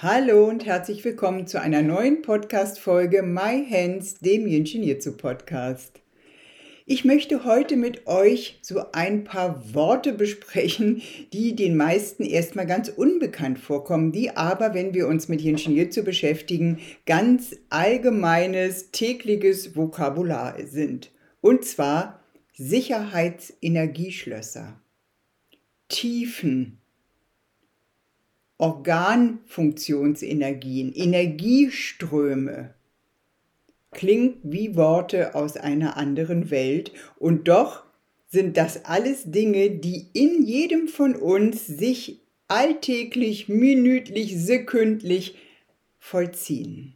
Hallo und herzlich willkommen zu einer neuen Podcast-Folge My Hands, dem Jutsu Podcast. Ich möchte heute mit euch so ein paar Worte besprechen, die den meisten erstmal ganz unbekannt vorkommen, die aber, wenn wir uns mit Jitsu beschäftigen, ganz allgemeines, tägliches Vokabular sind. Und zwar Sicherheitsenergieschlösser, Tiefen, Organfunktionsenergien, Energieströme, klingt wie Worte aus einer anderen Welt und doch sind das alles Dinge, die in jedem von uns sich alltäglich, minütlich, sekündlich vollziehen.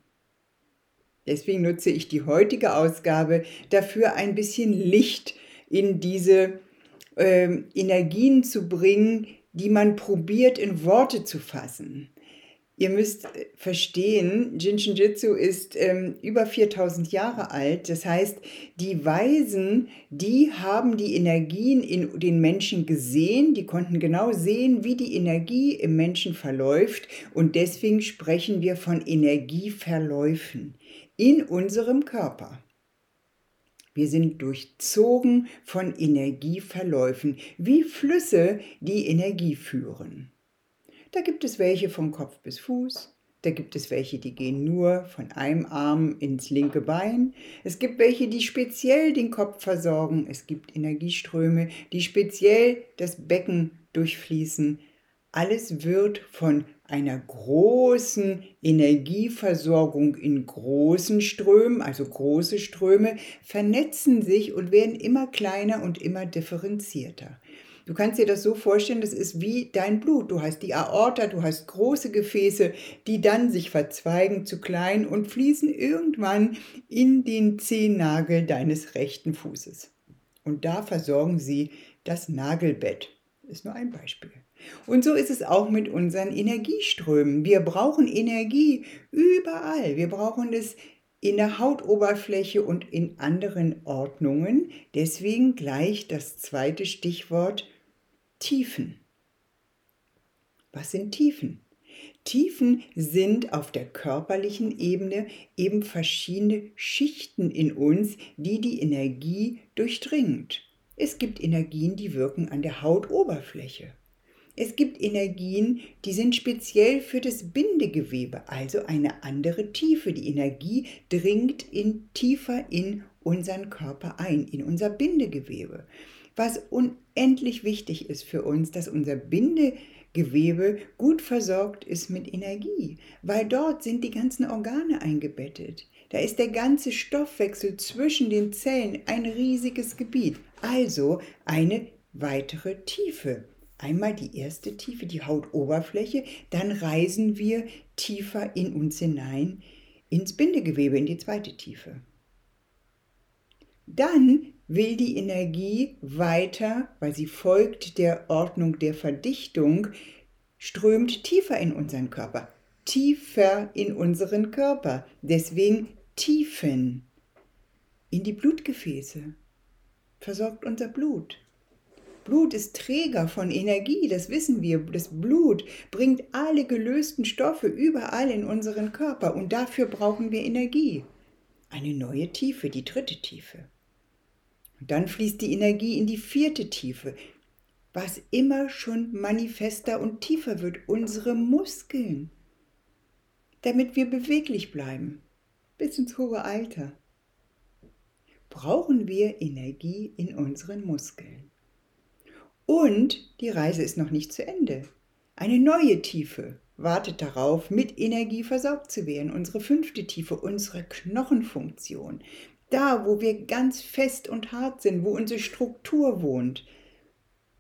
Deswegen nutze ich die heutige Ausgabe dafür, ein bisschen Licht in diese äh, Energien zu bringen, die man probiert in Worte zu fassen. Ihr müsst äh, verstehen, Jinshin Jitsu ist ähm, über 4000 Jahre alt. Das heißt, die Weisen, die haben die Energien in den Menschen gesehen, die konnten genau sehen, wie die Energie im Menschen verläuft. Und deswegen sprechen wir von Energieverläufen in unserem Körper. Wir sind durchzogen von Energieverläufen, wie Flüsse, die Energie führen. Da gibt es welche vom Kopf bis Fuß. Da gibt es welche, die gehen nur von einem Arm ins linke Bein. Es gibt welche, die speziell den Kopf versorgen. Es gibt Energieströme, die speziell das Becken durchfließen. Alles wird von einer großen Energieversorgung in großen Strömen, also große Ströme, vernetzen sich und werden immer kleiner und immer differenzierter. Du kannst dir das so vorstellen, das ist wie dein Blut. Du hast die Aorta, du hast große Gefäße, die dann sich verzweigen zu klein und fließen irgendwann in den Zehennagel deines rechten Fußes. Und da versorgen sie das Nagelbett. Ist nur ein Beispiel. Und so ist es auch mit unseren Energieströmen. Wir brauchen Energie überall. Wir brauchen es in der Hautoberfläche und in anderen Ordnungen. Deswegen gleich das zweite Stichwort Tiefen. Was sind Tiefen? Tiefen sind auf der körperlichen Ebene eben verschiedene Schichten in uns, die die Energie durchdringt. Es gibt Energien, die wirken an der Hautoberfläche. Es gibt Energien, die sind speziell für das Bindegewebe, also eine andere Tiefe. Die Energie dringt in, tiefer in unseren Körper ein, in unser Bindegewebe was unendlich wichtig ist für uns, dass unser Bindegewebe gut versorgt ist mit Energie, weil dort sind die ganzen Organe eingebettet. Da ist der ganze Stoffwechsel zwischen den Zellen ein riesiges Gebiet, also eine weitere Tiefe. Einmal die erste Tiefe, die Hautoberfläche, dann reisen wir tiefer in uns hinein ins Bindegewebe, in die zweite Tiefe. Dann will die Energie weiter, weil sie folgt der Ordnung der Verdichtung, strömt tiefer in unseren Körper, tiefer in unseren Körper. Deswegen Tiefen in die Blutgefäße. Versorgt unser Blut. Blut ist Träger von Energie, das wissen wir. Das Blut bringt alle gelösten Stoffe überall in unseren Körper und dafür brauchen wir Energie. Eine neue Tiefe, die dritte Tiefe. Und dann fließt die Energie in die vierte Tiefe, was immer schon manifester und tiefer wird, unsere Muskeln, damit wir beweglich bleiben, bis ins hohe Alter. Brauchen wir Energie in unseren Muskeln. Und die Reise ist noch nicht zu Ende. Eine neue Tiefe wartet darauf, mit Energie versorgt zu werden. Unsere fünfte Tiefe, unsere Knochenfunktion, da, wo wir ganz fest und hart sind, wo unsere Struktur wohnt,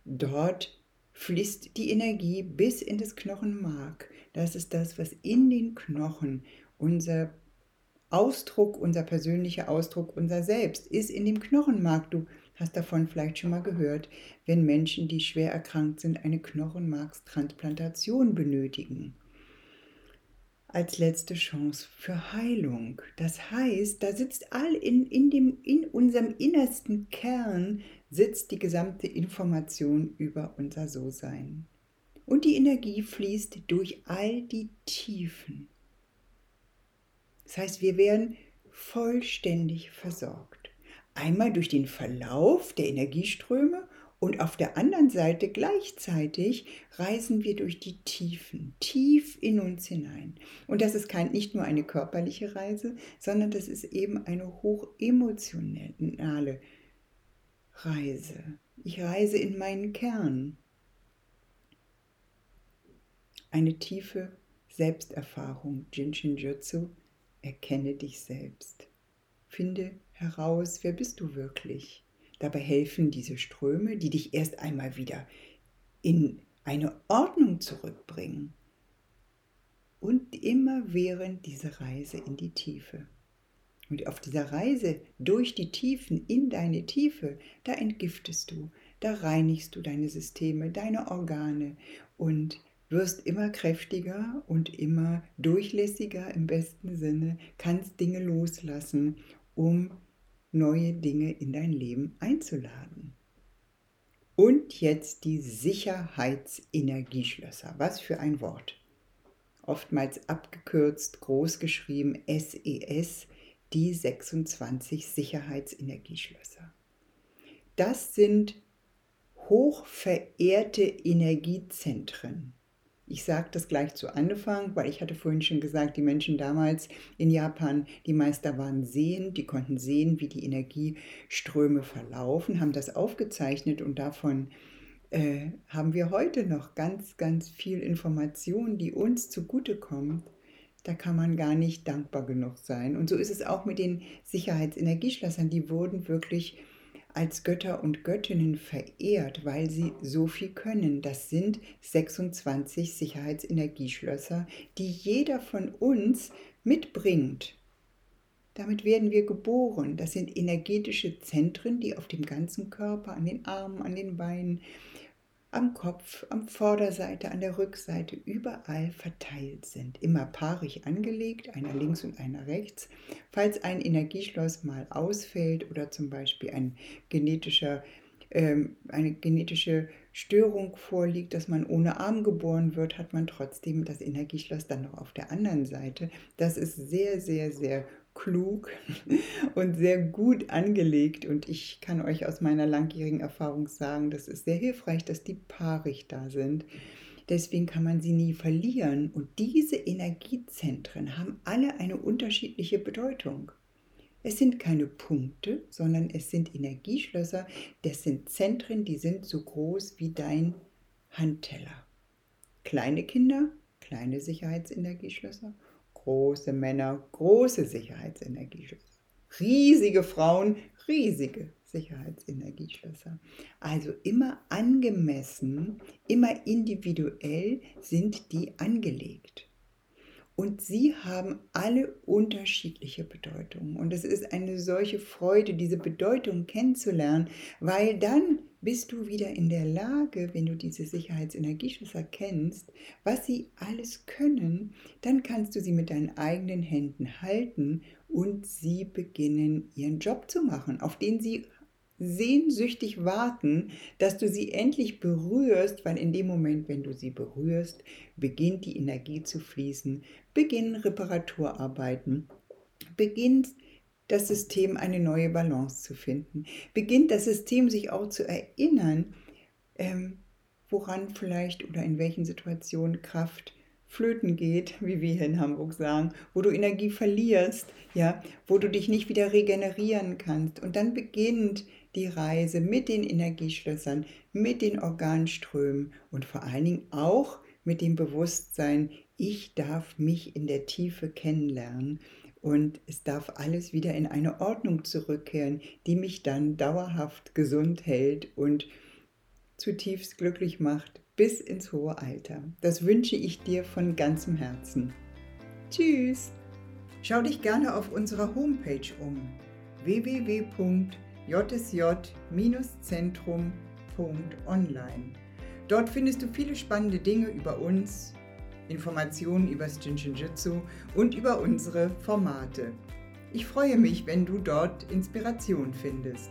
dort fließt die Energie bis in das Knochenmark. Das ist das, was in den Knochen unser Ausdruck, unser persönlicher Ausdruck, unser Selbst ist in dem Knochenmark. Du hast davon vielleicht schon mal gehört, wenn Menschen, die schwer erkrankt sind, eine Knochenmarkstransplantation benötigen. Als letzte Chance für Heilung. Das heißt, da sitzt all in, in, dem, in unserem innersten Kern sitzt die gesamte Information über unser So-Sein. Und die Energie fließt durch all die Tiefen das heißt, wir werden vollständig versorgt. Einmal durch den Verlauf der Energieströme und auf der anderen Seite gleichzeitig reisen wir durch die Tiefen, tief in uns hinein. Und das ist kein, nicht nur eine körperliche Reise, sondern das ist eben eine hochemotionale Reise. Ich reise in meinen Kern. Eine tiefe Selbsterfahrung, Jinshin Jutsu, Erkenne dich selbst. Finde heraus, wer bist du wirklich. Dabei helfen diese Ströme, die dich erst einmal wieder in eine Ordnung zurückbringen. Und immer während dieser Reise in die Tiefe. Und auf dieser Reise durch die Tiefen in deine Tiefe, da entgiftest du, da reinigst du deine Systeme, deine Organe und wirst immer kräftiger und immer durchlässiger im besten Sinne, kannst Dinge loslassen, um neue Dinge in dein Leben einzuladen. Und jetzt die Sicherheitsenergieschlösser. Was für ein Wort. Oftmals abgekürzt, groß geschrieben SES, e die 26 Sicherheitsenergieschlösser. Das sind hochverehrte Energiezentren, ich sage das gleich zu Anfang, weil ich hatte vorhin schon gesagt, die Menschen damals in Japan, die Meister waren sehend, die konnten sehen, wie die Energieströme verlaufen, haben das aufgezeichnet und davon äh, haben wir heute noch ganz, ganz viel Information, die uns zugutekommt. Da kann man gar nicht dankbar genug sein. Und so ist es auch mit den Sicherheitsenergieschlössern. Die wurden wirklich als Götter und Göttinnen verehrt, weil sie so viel können. Das sind 26 Sicherheitsenergieschlösser, die jeder von uns mitbringt. Damit werden wir geboren. Das sind energetische Zentren, die auf dem ganzen Körper, an den Armen, an den Beinen, am Kopf, am Vorderseite, an der Rückseite, überall verteilt sind. Immer paarig angelegt, einer links und einer rechts. Falls ein Energieschloss mal ausfällt oder zum Beispiel ein genetischer, ähm, eine genetische Störung vorliegt, dass man ohne Arm geboren wird, hat man trotzdem das Energieschloss dann noch auf der anderen Seite. Das ist sehr, sehr, sehr klug und sehr gut angelegt. Und ich kann euch aus meiner langjährigen Erfahrung sagen, das ist sehr hilfreich, dass die paarig da sind. Deswegen kann man sie nie verlieren. Und diese Energiezentren haben alle eine unterschiedliche Bedeutung. Es sind keine Punkte, sondern es sind Energieschlösser. Das sind Zentren, die sind so groß wie dein Handteller. Kleine Kinder, kleine Sicherheitsenergieschlösser große Männer, große Sicherheitsenergieschlösser. Riesige Frauen, riesige Sicherheitsenergieschlösser. Also immer angemessen, immer individuell sind die angelegt. Und sie haben alle unterschiedliche Bedeutungen. Und es ist eine solche Freude, diese Bedeutung kennenzulernen, weil dann bist du wieder in der Lage, wenn du diese Sicherheitsenergieschlösser kennst, was sie alles können, dann kannst du sie mit deinen eigenen Händen halten und sie beginnen ihren Job zu machen, auf den sie sehnsüchtig warten, dass du sie endlich berührst, weil in dem Moment, wenn du sie berührst, beginnt die Energie zu fließen, beginnen Reparaturarbeiten, beginnt das System eine neue Balance zu finden, beginnt das System sich auch zu erinnern, ähm, woran vielleicht oder in welchen Situationen Kraft flöten geht, wie wir hier in Hamburg sagen, wo du Energie verlierst, ja, wo du dich nicht wieder regenerieren kannst. Und dann beginnt die Reise mit den Energieschlössern, mit den Organströmen und vor allen Dingen auch mit dem Bewusstsein, ich darf mich in der Tiefe kennenlernen und es darf alles wieder in eine Ordnung zurückkehren, die mich dann dauerhaft gesund hält und zutiefst glücklich macht bis ins hohe Alter. Das wünsche ich dir von ganzem Herzen. Tschüss! Schau dich gerne auf unserer Homepage um www.jsj-zentrum.online. Dort findest du viele spannende Dinge über uns, Informationen über das Jinshinjutsu und über unsere Formate. Ich freue mich, wenn du dort Inspiration findest.